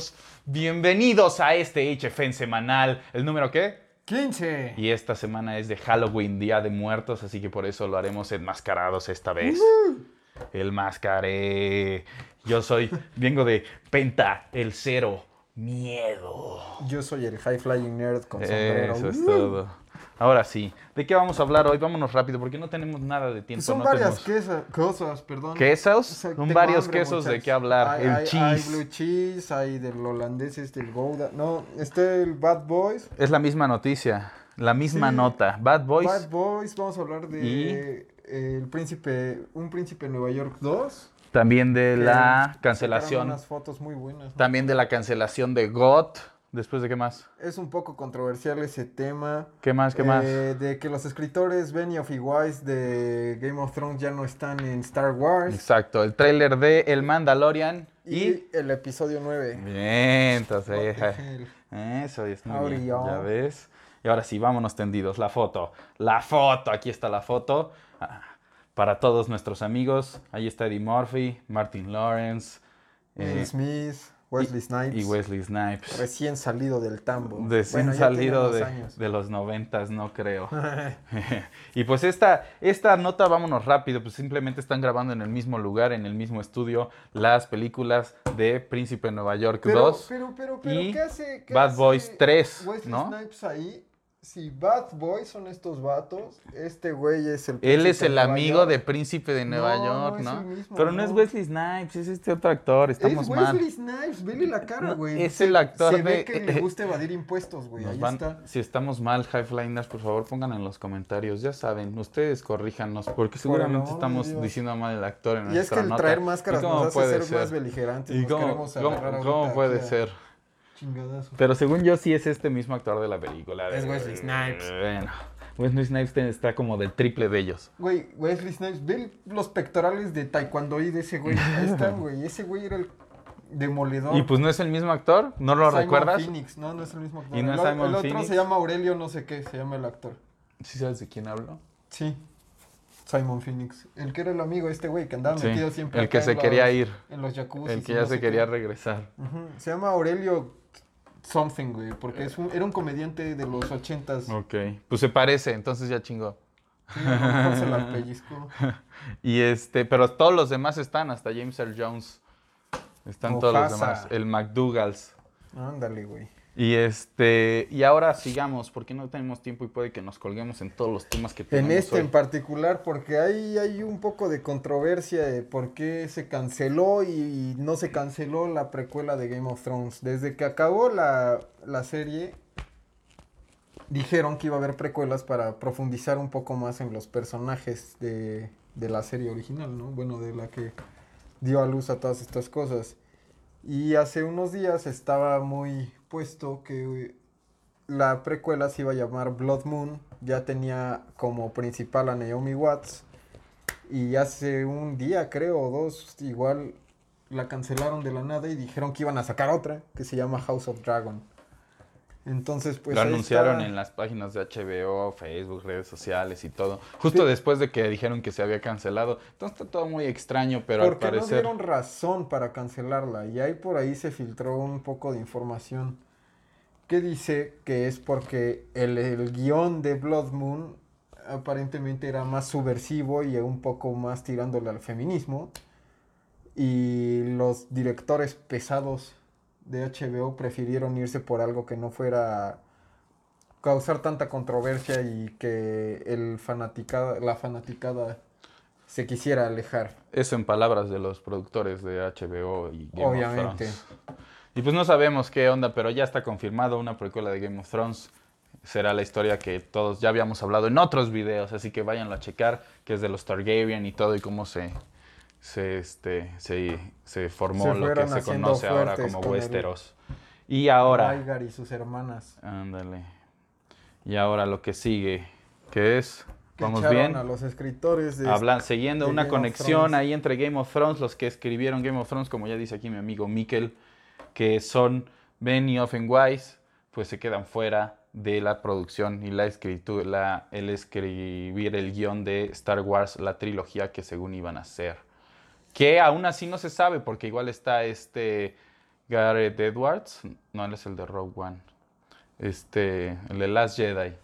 amigos? Bienvenidos a este HFN semanal. ¿El número qué? 15. Y esta semana es de Halloween, Día de Muertos, así que por eso lo haremos enmascarados esta vez. El mascaré. Yo soy, vengo de Penta, el cero, miedo. Yo soy el High Flying Nerd con sombrero. Eso es Uh. todo. Ahora sí, ¿de qué vamos a hablar hoy? Vámonos rápido porque no tenemos nada de tiempo. Son no varias tenemos- cosas, perdón. ¿Quesos? Son tengo varios hambre, quesos de muchachos. qué hablar. Hay, el hay- cheese. Hay blue cheese, hay del holandés, este, el Gouda. No, está el Bad Boys. Es la misma noticia, la misma Sí. nota. Bad Boys. Bad Boys, vamos a hablar de Y- eh, el príncipe, un príncipe de Nueva York 2. También de la cancelación. unas fotos muy buenas. ¿no? También de la cancelación de GOT. Después de qué más? Es un poco controversial ese tema. ¿Qué más? ¿Qué más? Eh, de que los escritores Benioff y Weiss de Game of Thrones ya no están en Star Wars. Exacto, el tráiler de El Mandalorian Y, y... el episodio 9. Bien, entonces... Eso, ya está muy bien, ya ves. Y ahora sí, vámonos tendidos. La foto. La foto, aquí está la foto. Ah, Para todos nuestros amigos, ahí está Eddie Murphy, Martin Lawrence Will eh, Smith, Wesley Snipes. y Wesley Snipes. Recién salido del tambo. Recién Bueno, salido de, los noventas, no creo. y pues esta, esta nota, vámonos rápido, pues simplemente están grabando en el mismo lugar, en el mismo estudio, las películas de Príncipe de Nueva York Pero, 2. pero, pero, pero, y ¿qué hace? qué Bad hace Boys 3, Wesley ¿no? Snipes ahí. Si Bad Boys son estos vatos, este güey es el. Él es el de amigo York. de Príncipe de Nueva No, York, no es ¿no? el mismo, Pero no, es. Wesley Snipes, es este otro actor, estamos es mal. Wesley Snipes, vele la cara, No, güey. es Se- el actor se ve de- que le gusta evadir impuestos, güey. Nos Ahí van- está. Si estamos mal, High Flyers, por favor pongan en los comentarios. Ya saben, ustedes corríjanos, porque seguramente estamos Dios. diciendo mal el actor en Y es nuestra que el nota. traer máscaras ¿Y nos hace puede ser, más beligerantes. ¿Y nos cómo, queremos cómo- agarrar cómo ahorita puede ser? Chingadazos. Pero según yo, sí es este mismo actor de la película. Es Wesley Snipes. Bueno, Wesley Snipes está como del triple de ellos. Güey, Wesley Snipes, ve los pectorales de Taekwondo y de ese güey. Ahí están, güey. Ese güey era el demoledor. Y pues no es el mismo actor, ¿no lo Simon recuerdas? Phoenix, no, no es el mismo actor. ¿Y no es el, Simon el otro Phoenix? se llama Aurelio, no sé qué, se llama el actor. ¿Sí sabes de quién hablo? Sí. Simon Phoenix. El que era el amigo de este güey que andaba Sí, metido siempre. el que se quería los- ir, En los jacuzzi. el que ya se quería regresar. Se llama Aurelio Something, güey, porque es un- era un comediante de los ochentas. Ok, pues se parece, entonces ya chingó. Sí, se la. Y este, pero todos los demás están, hasta James Earl Jones. Están todos los demás. El McDougals. Ándale, güey. Y este, y ahora sigamos, porque no tenemos tiempo y puede que nos colguemos en todos los temas que tenemos En este hoy. en particular, porque ahí hay un poco de controversia de por qué se canceló y no se canceló la precuela de Game of Thrones. Desde que acabó la, la serie, dijeron que iba a haber precuelas para profundizar un poco más en los personajes de, de la serie original, ¿no? Bueno, de la que dio a luz a todas estas cosas. Y hace unos días estaba muy puesto que la precuela se iba a llamar Blood Moon. Ya tenía como principal a Naomi Watts. Y hace un día, creo, o dos, igual la cancelaron de la nada y dijeron que iban a sacar otra que se llama House of Dragon. Entonces, pues. Lo anunciaron está. en las páginas de HBO, Facebook, redes sociales y todo. Justo Sí. después de que dijeron que se había cancelado. Entonces está todo muy extraño, pero Porque al no parecer... dieron razón para cancelarla. Y ahí por ahí se filtró un poco de información que dice que es porque el, el guion de Blood Moon aparentemente era más subversivo y un poco más tirándole al feminismo. Y los directores pesados de HBO prefirieron irse por algo que no fuera causar tanta controversia y que el fanaticada, la fanaticada se quisiera alejar. Eso en palabras de los productores de HBO y Game Obviamente. of Thrones. Y pues no sabemos qué onda, pero ya está confirmado una precuela de Game of Thrones. Será la historia que todos ya habíamos hablado en otros videos, así que váyanlo a checar, que es de los Targaryen y todo y cómo se se este se, se formó Se lo que se conoce ahora como el- Westeros. Y ahora, Rhaegar y sus hermanas. ándale. Y ahora lo que sigue, que es que vamos bien. a los escritores de Hablan, siguiendo de una Game conexión ahí entre Game of Thrones, los que escribieron Game of Thrones, como ya dice aquí mi amigo Mikkel, que son Benioff y Weiss, pues se quedan fuera de la producción y la escritura, la, el escribir el guion de Star Wars, la trilogía que según iban a hacer. Que aún así no se sabe, porque igual está este Gareth Edwards. No, él es el de Rogue One. Este, el de Last Jedi.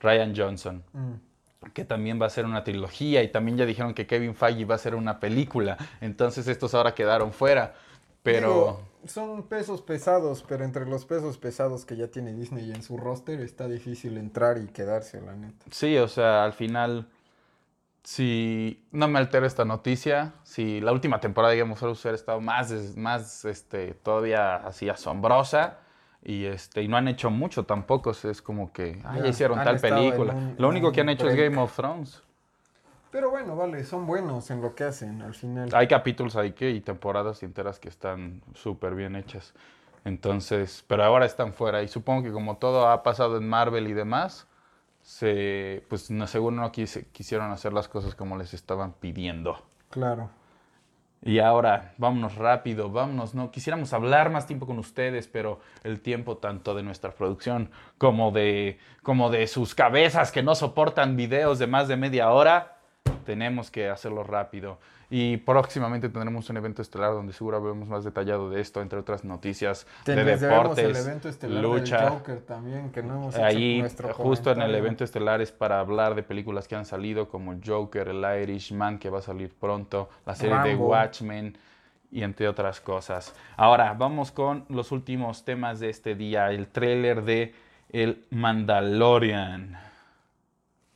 Ryan Johnson. Mm. Que también va a ser una trilogía. Y también ya dijeron que Kevin Feige va a ser una película. Entonces estos ahora quedaron fuera. Pero. Digo, son pesos pesados, pero entre los pesos pesados que ya tiene Disney en su roster está difícil entrar y quedarse, la neta. Sí, o sea, al final, si no me altera esta noticia, si la última temporada de Game of Thrones hubiera estado más, es- más este, todavía así asombrosa, y, este, y no han hecho mucho tampoco, es como que, ah, ya, hicieron tal película. un- Lo único que han hecho es break. Game of Thrones. Pero bueno, vale, son buenos en lo que hacen al final. Hay capítulos ahí que, y temporadas enteras que están súper bien hechas. Entonces, pero ahora están fuera. Y supongo que como todo ha pasado en Marvel y demás, se, pues no, seguro no quise- quisieron hacer las cosas como les estaban pidiendo. Claro. Y ahora, vámonos rápido, vámonos, no quisiéramos hablar más tiempo con ustedes, pero el tiempo tanto de nuestra producción como de, como de sus cabezas que no soportan videos de más de media hora, tenemos que hacerlo rápido. Y próximamente tendremos un evento estelar donde seguro hablaremos más detallado de esto, entre otras noticias de deportes, el evento estelar lucha. del Joker también, que no hemos hecho Ahí, nuestro justo en el comentario. evento estelar es para hablar de películas que han salido, como el Joker, el Irishman, que va a salir pronto, la serie de Rambo. Watchmen y entre otras cosas. Ahora, vamos con los últimos temas de este día, el tráiler de El Mandalorian.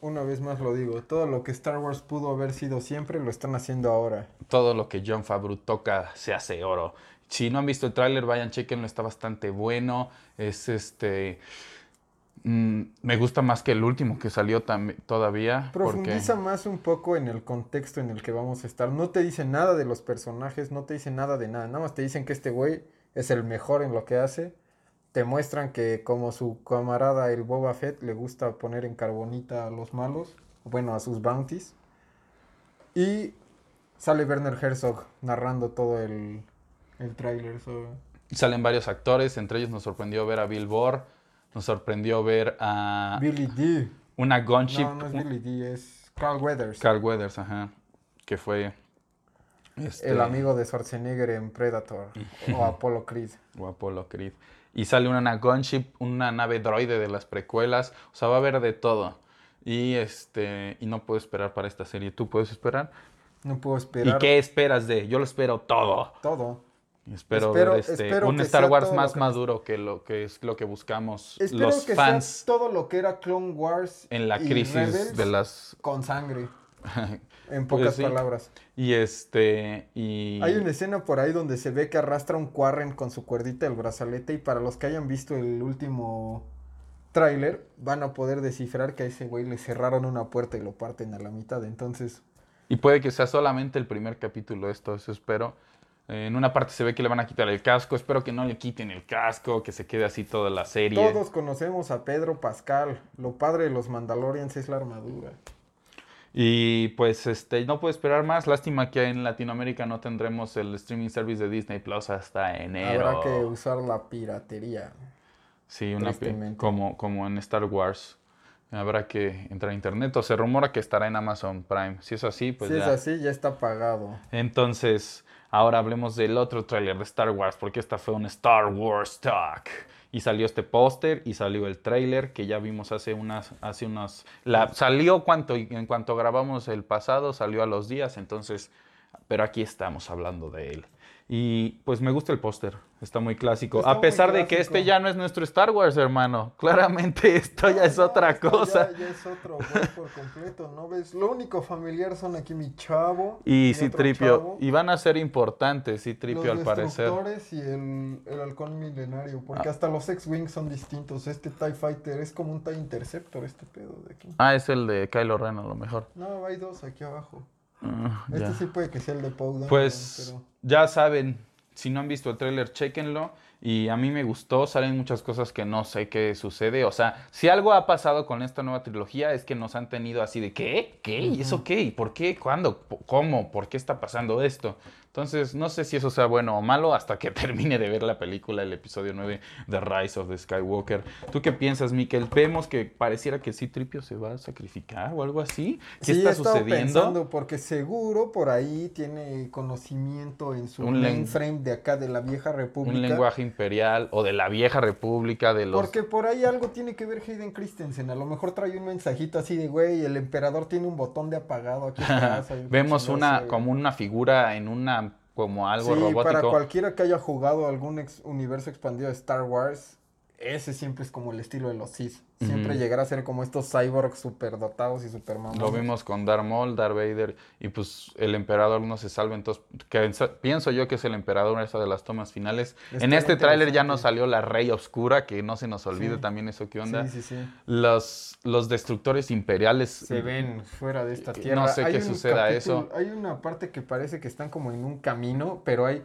Una vez más lo digo, todo lo que Star Wars pudo haber sido siempre lo están haciendo ahora. Todo lo que John Favreau toca se hace oro. Si no han visto el tráiler, vayan, chequenlo, está bastante bueno. Es este... mm, me gusta más que el último que salió todavía. porque- Profundiza más un poco en el contexto en el que vamos a estar. No te dice nada de los personajes, no te dice nada de nada. Nada más te dicen que este güey es el mejor en lo que hace. Te muestran que como su camarada el Boba Fett le gusta poner en carbonita a los malos, bueno, a sus bounties. Y sale Werner Herzog narrando todo el, el tráiler. so- Salen varios actores, entre ellos nos sorprendió ver a Bill Burr, nos sorprendió ver a Billy D. una gunship, No, no es Billy D, es Carl Weathers. Carl Weathers, ajá, que fue este, El amigo de Schwarzenegger en Predator o Apollo Creed. o Apollo Creed. Y sale una gunship, una nave droide de las precuelas, o sea, va a haber de todo. Y este y no puedo esperar para esta serie. ¿Tú puedes esperar? No puedo ¿Y esperar qué esperas de? Yo lo espero todo. todo. Y Espero, Espero- ver este, espero un Star Wars más que- maduro que lo que es lo que buscamos Espero los que fans sea todo lo que era Clone Wars en la y crisis Rebels de las con sangre, en Pues pocas sí. palabras. y este y Hay una escena por ahí donde se ve que arrastra un Quarren con su cuerdita del brazalete y para los que hayan visto el último tráiler van a poder descifrar que a ese güey le cerraron una puerta y lo parten a la mitad. Entonces, y puede que sea solamente el primer capítulo esto, eso espero. Eh, En una parte se ve que le van a quitar el casco, espero que no le quiten el casco, que se quede así toda la serie. todos conocemos a Pedro Pascal. Lo padre de los Mandalorians es la armadura. Y pues este no puedo esperar más, lástima que en Latinoamérica no tendremos el streaming service de Disney Plus hasta enero. Habrá que usar la piratería. Sí, una como, como en Star Wars. Habrá que entrar a internet o se rumora que estará en Amazon Prime. Si es así, pues si ya. es así, ya está pagado. Entonces, ahora hablemos del otro tráiler de Star Wars, porque esta fue un Star Wars Talk. Y salió este póster y salió el tráiler que ya vimos hace unas, hace unos, la, salió cuanto, en cuanto grabamos el pasado, salió a los días, entonces, pero aquí estamos hablando de él. Y pues me gusta el póster, está muy clásico. Está a pesar de que este ya no es nuestro Star Wars, hermano. Claramente esto ya es otra cosa. Ya, ya es otro güey por completo, ¿no ves? Lo único familiar son aquí mi chavo. Y otro Citripio, chavo, y van a ser importantes, Citripio los al parecer. destructores y el, el halcón milenario. Porque Ah. hasta los X-Wings son distintos. Este TIE Fighter es como un TIE Interceptor, este pedo de aquí. Ah, es el de Kylo Ren a lo mejor. No, hay dos aquí abajo. Ah, Este sí puede que sea el de Poe Pues pero- ya saben, si no han visto el tráiler, chéquenlo. Y a mí me gustó, salen muchas cosas que no sé qué sucede. O sea, si algo ha pasado con esta nueva trilogía es que nos han tenido así de ¿qué? ¿Qué? ¿Y eso qué? ¿Y por qué? ¿Cuándo? ¿Cómo? ¿Por qué está pasando esto? Entonces, no sé si eso sea bueno o malo hasta que termine de ver la película, el episodio 9 The Rise of the Skywalker. ¿Tú qué piensas, Mikel? Vemos que pareciera que sí Tripio se va a sacrificar o algo así. ¿Qué Sí, está he estado sucediendo? pensando porque seguro por ahí tiene conocimiento en su Un mainframe de acá de la vieja república. Un lenguaje imperial o de la vieja república, de los... Porque por ahí algo tiene que ver Hayden Christensen. A lo mejor trae un mensajito así de, güey, el emperador tiene un botón de apagado aquí Vemos una como una figura en una como algo sí, para cualquiera que haya jugado algún ex- universo expandido de Star Wars, ese siempre es como el estilo de los Sith. Siempre Ujú. llegará a ser como estos cyborgs super dotados y super mamones. Lo vimos con Darth Maul, Darth Vader y pues el emperador no se salva, entonces que- pienso yo que es el emperador esa de las tomas finales. Está en este tráiler ya nos salió la Rey Oscura, que no se nos olvide Sí. también eso que onda. Sí, sí, sí. Los los destructores imperiales Se ven fuera de esta No tierra. sé qué suceda eso. Hay una parte que parece que están como en un camino, pero hay...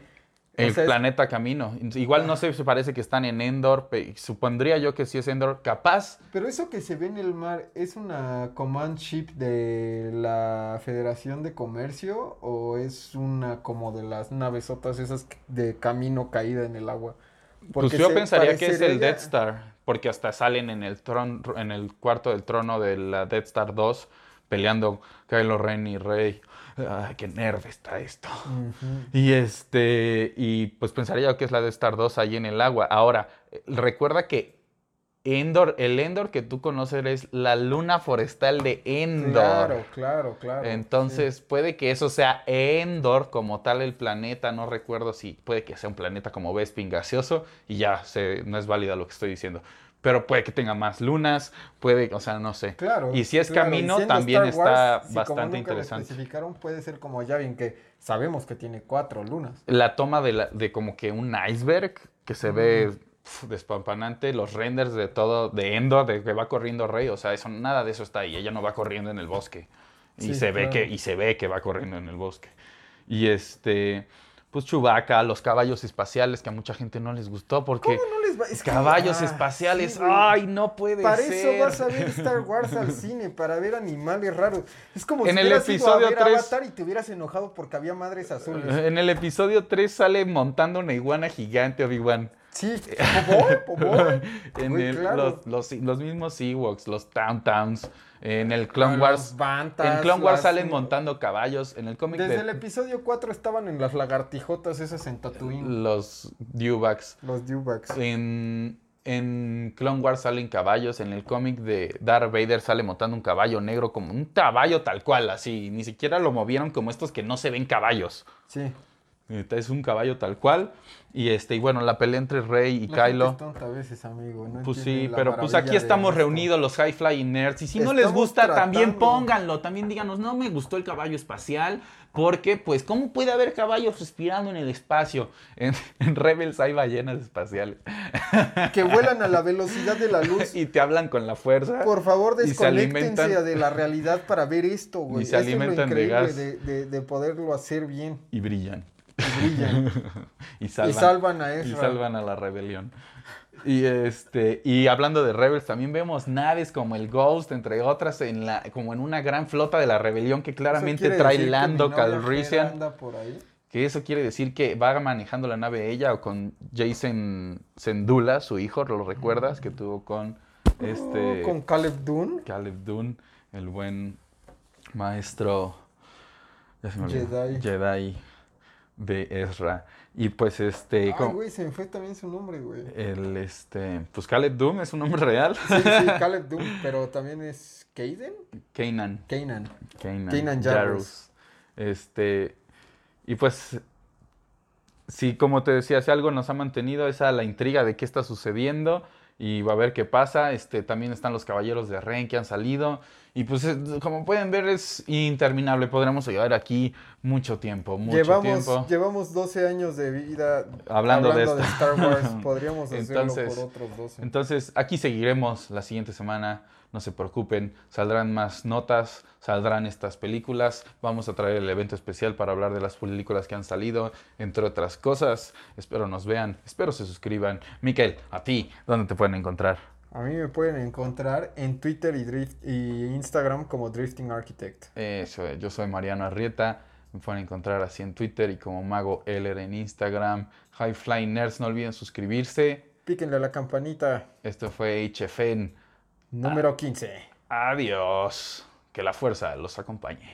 el planeta Camino. Igual no sé si parece que están en Endor, supondría yo que sí es Endor, capaz Pero eso que se ve en el mar, ¿es una command ship de la Federación de Comercio o es una como de las navesotas esas de camino caída en el agua? Pues yo se pensaría que es el ya- Death Star, porque hasta salen en el tron, en el cuarto del trono de la Death Star 2 peleando Kylo Ren y Rey. Ay, qué nerve está esto. Y este, y pues pensaría yo que es la Death Star 2 ahí en el agua. Ahora, recuerda que Endor, el Endor que tú conoces es la luna forestal de Endor. Claro, claro, claro. Entonces, puede que eso sea Endor como tal el planeta, no recuerdo si puede que sea un planeta como Bespin gaseoso y ya se, no es válida lo que estoy diciendo. Pero puede que tenga más lunas, puede, o sea, no sé. Claro. Y si es claro, camino, también Wars, está si como bastante nunca lo interesante. especificaron, puede ser como Yavin, que sabemos que tiene cuatro lunas. La toma de, la- de como que un iceberg que se ve pf, despampanante, los renders de todo, de Endor, de que va corriendo Rey, o sea, eso, nada de eso está ahí. Ella no va corriendo en el bosque. Y Sí, se ve que, y se ve que va corriendo en el bosque. Y este, pues Chewbacca, los caballos espaciales, que a mucha gente no les gustó porque ¿Cómo no les va? Es que- caballos ah, espaciales, sí, ay, no puede Para ser. eso vas a ver Star Wars al cine, para ver animales raros. Es como En si el hubieras ido episodio a ver tres- Avatar y te hubieras enojado porque había madres azules. En el episodio 3 sale montando una iguana gigante, Obi-Wan. Sí. En el- claro. los, los, los mismos Ewoks, los Town Towns. En el Clone Los Wars. Bantas, en Clone Wars salen montando caballos. En el cómic Desde de el episodio 4 estaban en las lagartijotas esas en Tatooine. los Dewbacks. Los Dewbacks. En, en Clone Wars salen caballos. En el cómic de Darth Vader sale montando un caballo negro, como un caballo tal cual, así. Ni siquiera lo movieron como estos que no se ven caballos. Sí. Es un caballo tal cual. Y este, y bueno, la pelea entre Rey y La Kylo. tonta a veces, amigo. no Pues sí, pero pues aquí estamos reunidos los High Fly Nerds. Y si no les gusta, también pónganlo. También díganos, no me gustó el caballo espacial. Porque, pues, ¿cómo puede haber caballos respirando en el espacio? En, en Rebels hay ballenas espaciales. Que vuelan a la velocidad de la luz. y te hablan con la fuerza. Por favor, Y se desconéctense alimentan- de la realidad para ver esto, güey. Y se es lo alimentan de increíble gas. de, de- de poderlo hacer bien. Y brillan. Y brillan. y y salvan. a y Ezra. salvan a la rebelión. Y este, y hablando de Rebels, también vemos naves como el Ghost, entre otras, en la, como en una gran flota de la rebelión que ¿Eso claramente trae Lando Calrissian. anda por ahí? Que eso quiere decir que va manejando la nave ella o con Jason Sendula, su hijo, ¿lo recuerdas? Que tuvo con este Oh, con Caleb Dune. Caleb Dune, el buen maestro ya se me olvidó, Jedi. Jedi de Ezra. Y pues este, Ay, güey, se me fue también su nombre, güey. el este, pues Caleb Dune es un nombre real. Sí, sí, Caleb Dune, pero también es Caden. Kanan. Kanan. Kanan, Kanan. Jarrus. Este, y pues, sí, como te decía, si algo nos ha mantenido esa la intriga de qué está sucediendo y va a ver qué pasa. Este, también están los caballeros de Ren que han salido Y pues eh, como pueden ver es interminable, podremos llevar aquí mucho tiempo, mucho llevamos, tiempo. Llevamos 12 años de vida Hablando de. Star Wars, podríamos hacerlo Entonces- por otros 12. Entonces, aquí seguiremos la siguiente semana. No se preocupen, saldrán más notas, saldrán estas películas. Vamos a traer el evento especial para hablar de las películas que han salido, entre otras cosas. Espero nos vean, espero se suscriban. Miquel, a ti, ¿dónde te pueden encontrar? A mí me pueden encontrar en Twitter y, Drift, y Instagram como Drifting Architect. Eso, eh, yo soy Mariano Arrieta. Me pueden encontrar así en Twitter y como Mago Eller en Instagram. High Flying Nerds, no olviden suscribirse. Píquenle a la campanita Esto fue HFN. Número 15. Adiós. Que la fuerza los acompañe.